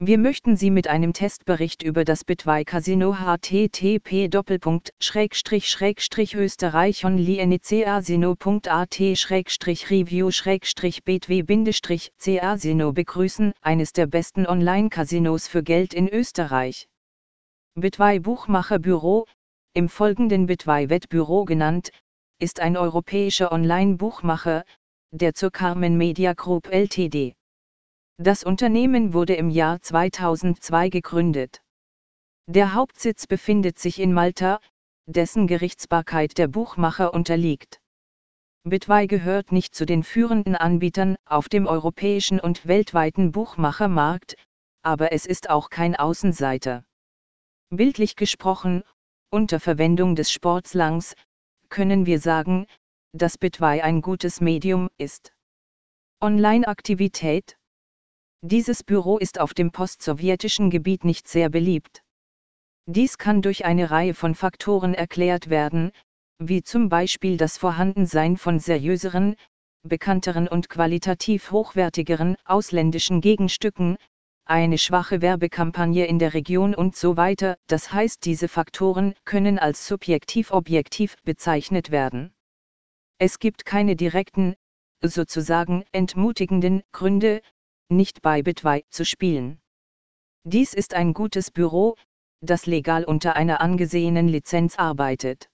Wir möchten Sie mit einem Testbericht über das Bitwei Casino http österreich onlinecasino.at review betw casino begrüßen, eines der besten Online-Casinos für Geld in Österreich. Bitwei Buchmacherbüro, im folgenden Bitwei Wettbüro genannt, ist ein europäischer Online-Buchmacher, der zur Carmen Media Group Ltd. Das Unternehmen wurde im Jahr 2002 gegründet. Der Hauptsitz befindet sich in Malta, dessen Gerichtsbarkeit der Buchmacher unterliegt. Bitwei gehört nicht zu den führenden Anbietern auf dem europäischen und weltweiten Buchmachermarkt, aber es ist auch kein Außenseiter. Bildlich gesprochen, unter Verwendung des Sportslangs, können wir sagen, dass Bitwei ein gutes Medium ist. Online-Aktivität dieses Büro ist auf dem postsowjetischen Gebiet nicht sehr beliebt. Dies kann durch eine Reihe von Faktoren erklärt werden, wie zum Beispiel das Vorhandensein von seriöseren, bekannteren und qualitativ hochwertigeren ausländischen Gegenstücken, eine schwache Werbekampagne in der Region und so weiter, das heißt diese Faktoren können als subjektiv-objektiv bezeichnet werden. Es gibt keine direkten, sozusagen entmutigenden Gründe, nicht bei Bitwei zu spielen. Dies ist ein gutes Büro, das legal unter einer angesehenen Lizenz arbeitet.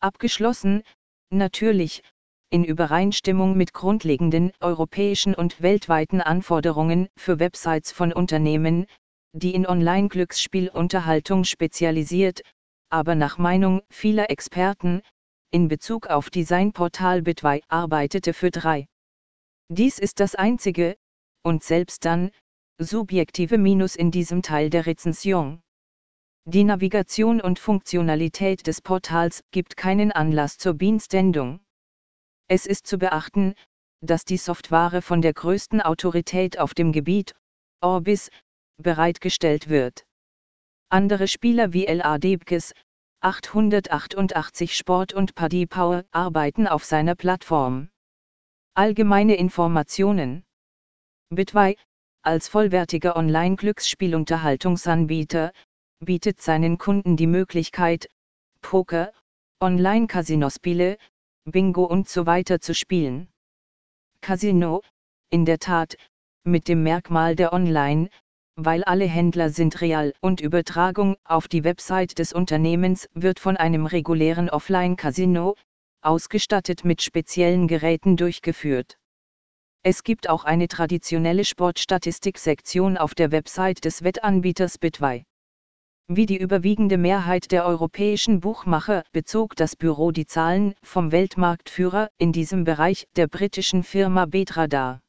Abgeschlossen, natürlich, in Übereinstimmung mit grundlegenden europäischen und weltweiten Anforderungen für Websites von Unternehmen, die in Online-Glücksspielunterhaltung spezialisiert, aber nach Meinung vieler Experten, in Bezug auf Designportal Bitwei arbeitete für drei. Dies ist das einzige, und selbst dann, subjektive Minus in diesem Teil der Rezension. Die Navigation und Funktionalität des Portals gibt keinen Anlass zur Beanstandung. Es ist zu beachten, dass die Software von der größten Autorität auf dem Gebiet, Orbis, bereitgestellt wird. Andere Spieler wie L.A. Debkes, 888 Sport und Paddy Power arbeiten auf seiner Plattform. Allgemeine Informationen Bitwei, als vollwertiger Online-Glücksspielunterhaltungsanbieter, bietet seinen Kunden die Möglichkeit, Poker, Online-Casinospiele, Bingo und so weiter zu spielen. Casino, in der Tat, mit dem Merkmal der Online, weil alle Händler sind real und Übertragung auf die Website des Unternehmens wird von einem regulären Offline-Casino, ausgestattet mit speziellen Geräten durchgeführt. Es gibt auch eine traditionelle Sportstatistik-Sektion auf der Website des Wettanbieters Bitwei. Wie die überwiegende Mehrheit der europäischen Buchmacher bezog das Büro die Zahlen vom Weltmarktführer in diesem Bereich der britischen Firma Betra dar.